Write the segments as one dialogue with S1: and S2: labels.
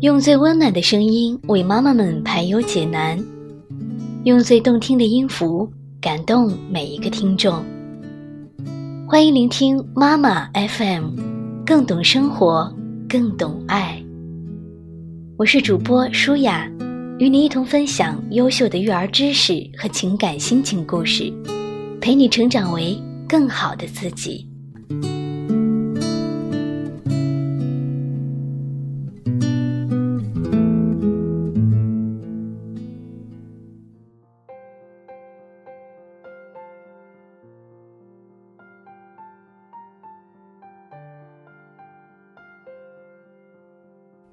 S1: 用最温暖的声音为妈妈们排忧解难，用最动听的音符感动每一个听众。欢迎聆听妈妈 FM，更懂生活，更懂爱。我是主播舒雅，与你一同分享优秀的育儿知识和情感心情故事，陪你成长为更好的自己。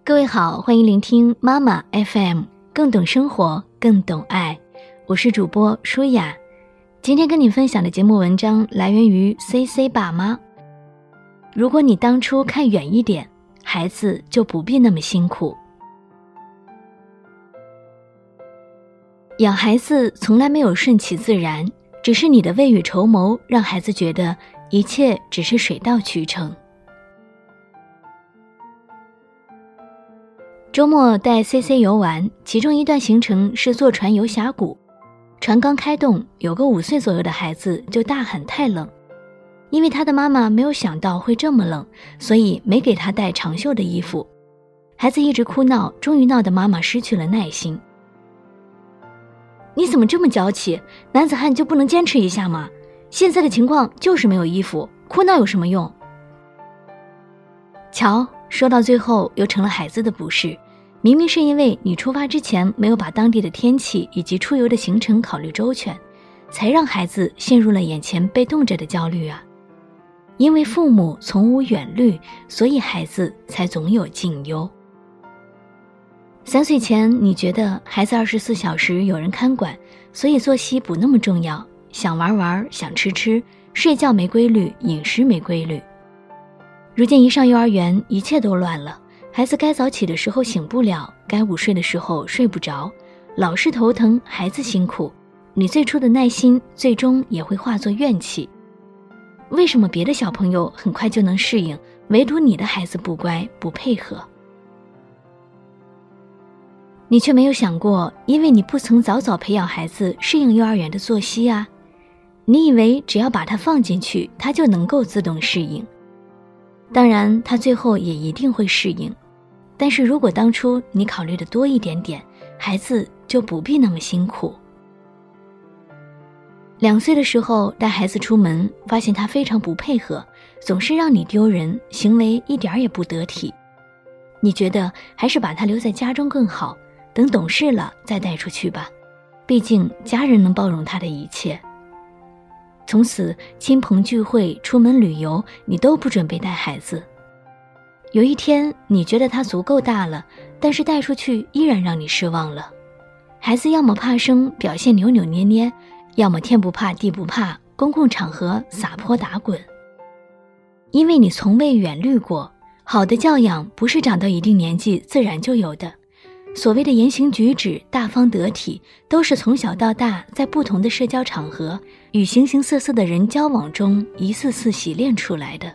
S1: 各位好，欢迎聆听妈妈 FM，更懂生活，更懂爱。我是主播舒雅，今天跟你分享的节目文章来源于 C C 爸妈。如果你当初看远一点，孩子就不必那么辛苦。养孩子从来没有顺其自然，只是你的未雨绸缪，让孩子觉得一切只是水到渠成。周末带 C C 游玩，其中一段行程是坐船游峡谷。船刚开动，有个五岁左右的孩子就大喊太冷，因为他的妈妈没有想到会这么冷，所以没给他带长袖的衣服。孩子一直哭闹，终于闹得妈妈失去了耐心。你怎么这么娇气？男子汉就不能坚持一下吗？现在的情况就是没有衣服，哭闹有什么用？瞧，说到最后又成了孩子的不是。明明是因为你出发之前没有把当地的天气以及出游的行程考虑周全，才让孩子陷入了眼前被冻着的焦虑啊！因为父母从无远虑，所以孩子才总有近忧。三岁前你觉得孩子二十四小时有人看管，所以作息不那么重要，想玩玩，想吃吃，睡觉没规律，饮食没规律。如今一上幼儿园，一切都乱了。孩子该早起的时候醒不了，该午睡的时候睡不着，老是头疼，孩子辛苦，你最初的耐心最终也会化作怨气。为什么别的小朋友很快就能适应，唯独你的孩子不乖不配合？你却没有想过，因为你不曾早早培养孩子适应幼儿园的作息啊！你以为只要把他放进去，他就能够自动适应，当然他最后也一定会适应。但是如果当初你考虑的多一点点，孩子就不必那么辛苦。两岁的时候带孩子出门，发现他非常不配合，总是让你丢人，行为一点也不得体。你觉得还是把他留在家中更好，等懂事了再带出去吧，毕竟家人能包容他的一切。从此亲朋聚会、出门旅游，你都不准备带孩子。有一天，你觉得他足够大了，但是带出去依然让你失望了。孩子要么怕生，表现扭扭捏捏；要么天不怕地不怕，公共场合撒泼打滚。因为你从未远虑过，好的教养不是长到一定年纪自然就有的。所谓的言行举止大方得体，都是从小到大在不同的社交场合与形形色色的人交往中一次次洗练出来的。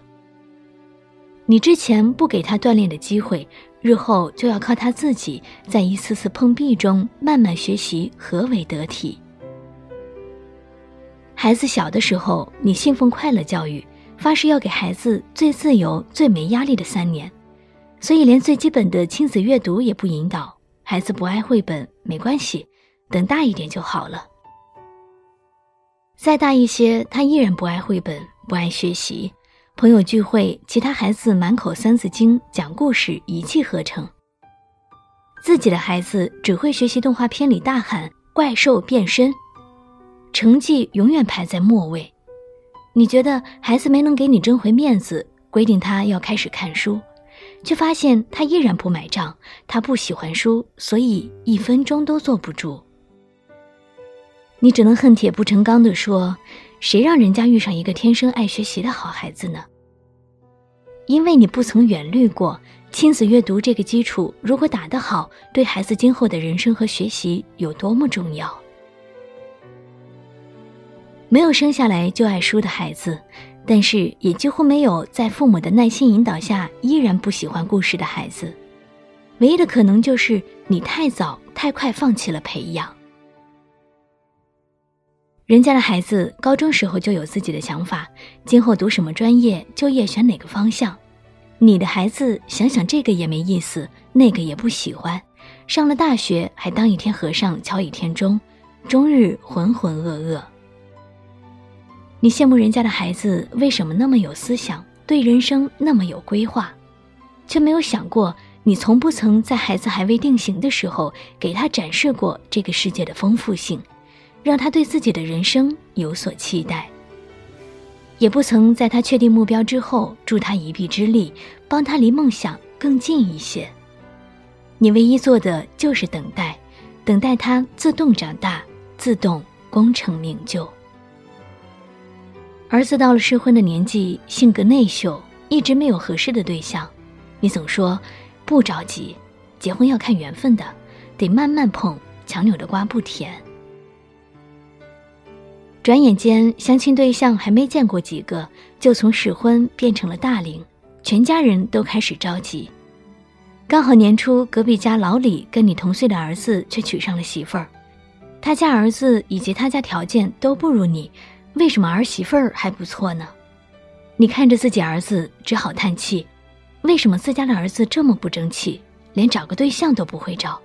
S1: 你之前不给他锻炼的机会，日后就要靠他自己在一次次碰壁中慢慢学习何为得体。孩子小的时候，你信奉快乐教育，发誓要给孩子最自由、最没压力的三年，所以连最基本的亲子阅读也不引导。孩子不爱绘本没关系，等大一点就好了。再大一些，他依然不爱绘本，不爱学习。朋友聚会，其他孩子满口《三字经》，讲故事一气呵成。自己的孩子只会学习动画片里大喊“怪兽变身”，成绩永远排在末位。你觉得孩子没能给你争回面子，规定他要开始看书，却发现他依然不买账。他不喜欢书，所以一分钟都坐不住。你只能恨铁不成钢地说。谁让人家遇上一个天生爱学习的好孩子呢？因为你不曾远虑过亲子阅读这个基础，如果打得好，对孩子今后的人生和学习有多么重要。没有生下来就爱书的孩子，但是也几乎没有在父母的耐心引导下依然不喜欢故事的孩子。唯一的可能就是你太早太快放弃了培养。人家的孩子高中时候就有自己的想法，今后读什么专业，就业选哪个方向。你的孩子想想这个也没意思，那个也不喜欢，上了大学还当一天和尚敲一天钟，终日浑浑噩噩。你羡慕人家的孩子为什么那么有思想，对人生那么有规划，却没有想过你从不曾在孩子还未定型的时候给他展示过这个世界的丰富性。让他对自己的人生有所期待，也不曾在他确定目标之后助他一臂之力，帮他离梦想更近一些。你唯一做的就是等待，等待他自动长大，自动功成名就。儿子到了适婚的年纪，性格内秀，一直没有合适的对象，你总说不着急，结婚要看缘分的，得慢慢碰，强扭的瓜不甜。转眼间，相亲对象还没见过几个，就从适婚变成了大龄，全家人都开始着急。刚好年初，隔壁家老李跟你同岁的儿子却娶上了媳妇儿，他家儿子以及他家条件都不如你，为什么儿媳妇儿还不错呢？你看着自己儿子，只好叹气：为什么自家的儿子这么不争气，连找个对象都不会找？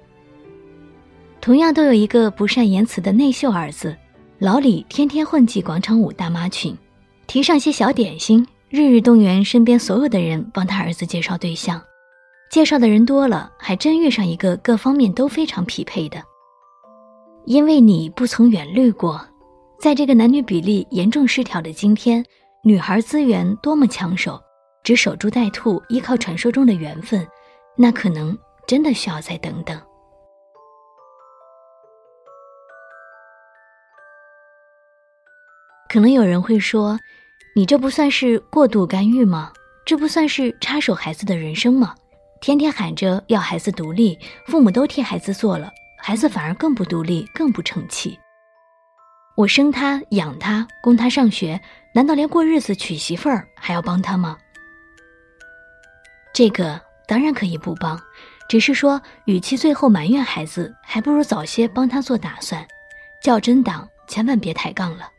S1: 同样都有一个不善言辞的内秀儿子。老李天天混迹广场舞大妈群，提上些小点心，日日动员身边所有的人帮他儿子介绍对象。介绍的人多了，还真遇上一个各方面都非常匹配的。因为你不曾远虑过，在这个男女比例严重失调的今天，女孩资源多么抢手，只守株待兔，依靠传说中的缘分，那可能真的需要再等等。可能有人会说，你这不算是过度干预吗？这不算是插手孩子的人生吗？天天喊着要孩子独立，父母都替孩子做了，孩子反而更不独立，更不成器。我生他养他，供他上学，难道连过日子娶媳妇儿还要帮他吗？这个当然可以不帮，只是说，与其最后埋怨孩子，还不如早些帮他做打算。较真党千万别抬杠了。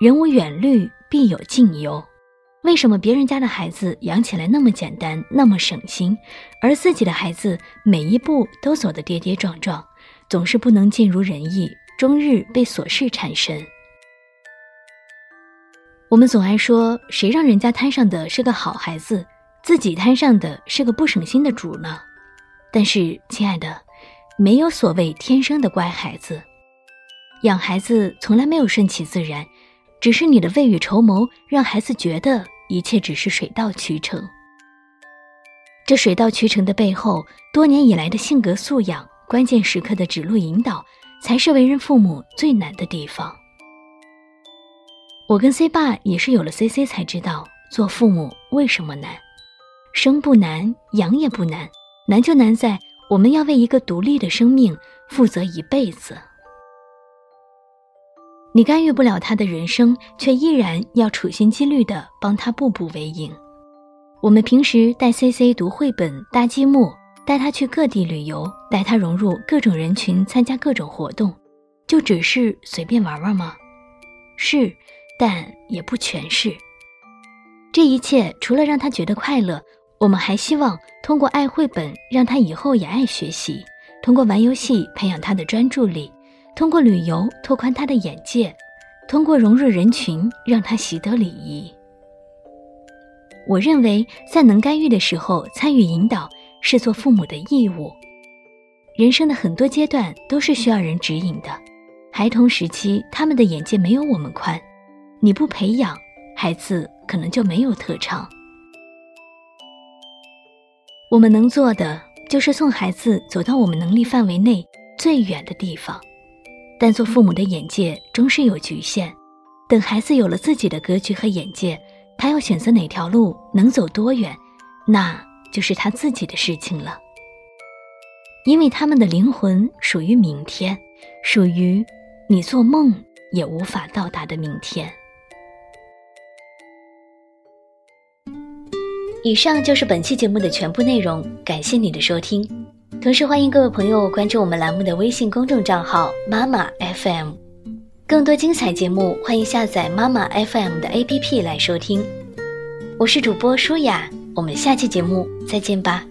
S1: 人无远虑，必有近忧。为什么别人家的孩子养起来那么简单，那么省心，而自己的孩子每一步都走得跌跌撞撞，总是不能尽如人意，终日被琐事缠身？我们总爱说，谁让人家摊上的是个好孩子，自己摊上的是个不省心的主呢？但是，亲爱的，没有所谓天生的乖孩子，养孩子从来没有顺其自然。只是你的未雨绸缪，让孩子觉得一切只是水到渠成。这水到渠成的背后，多年以来的性格素养、关键时刻的指路引导，才是为人父母最难的地方。我跟 C 爸也是有了 CC 才知道，做父母为什么难。生不难，养也不难，难就难在我们要为一个独立的生命负责一辈子。你干预不了他的人生，却依然要处心积虑地帮他步步为营。我们平时带 C C 读绘本、搭积木，带他去各地旅游，带他融入各种人群，参加各种活动，就只是随便玩玩吗？是，但也不全是。这一切除了让他觉得快乐，我们还希望通过爱绘本，让他以后也爱学习；通过玩游戏，培养他的专注力。通过旅游拓宽他的眼界，通过融入人群让他习得礼仪。我认为，在能干预的时候参与引导是做父母的义务。人生的很多阶段都是需要人指引的。孩童时期，他们的眼界没有我们宽，你不培养，孩子可能就没有特长。我们能做的就是送孩子走到我们能力范围内最远的地方。但做父母的眼界终是有局限，等孩子有了自己的格局和眼界，他要选择哪条路，能走多远，那就是他自己的事情了。因为他们的灵魂属于明天，属于你做梦也无法到达的明天。以上就是本期节目的全部内容，感谢你的收听。同时欢迎各位朋友关注我们栏目的微信公众账号“妈妈 FM”，更多精彩节目欢迎下载妈妈 FM 的 APP 来收听。我是主播舒雅，我们下期节目再见吧。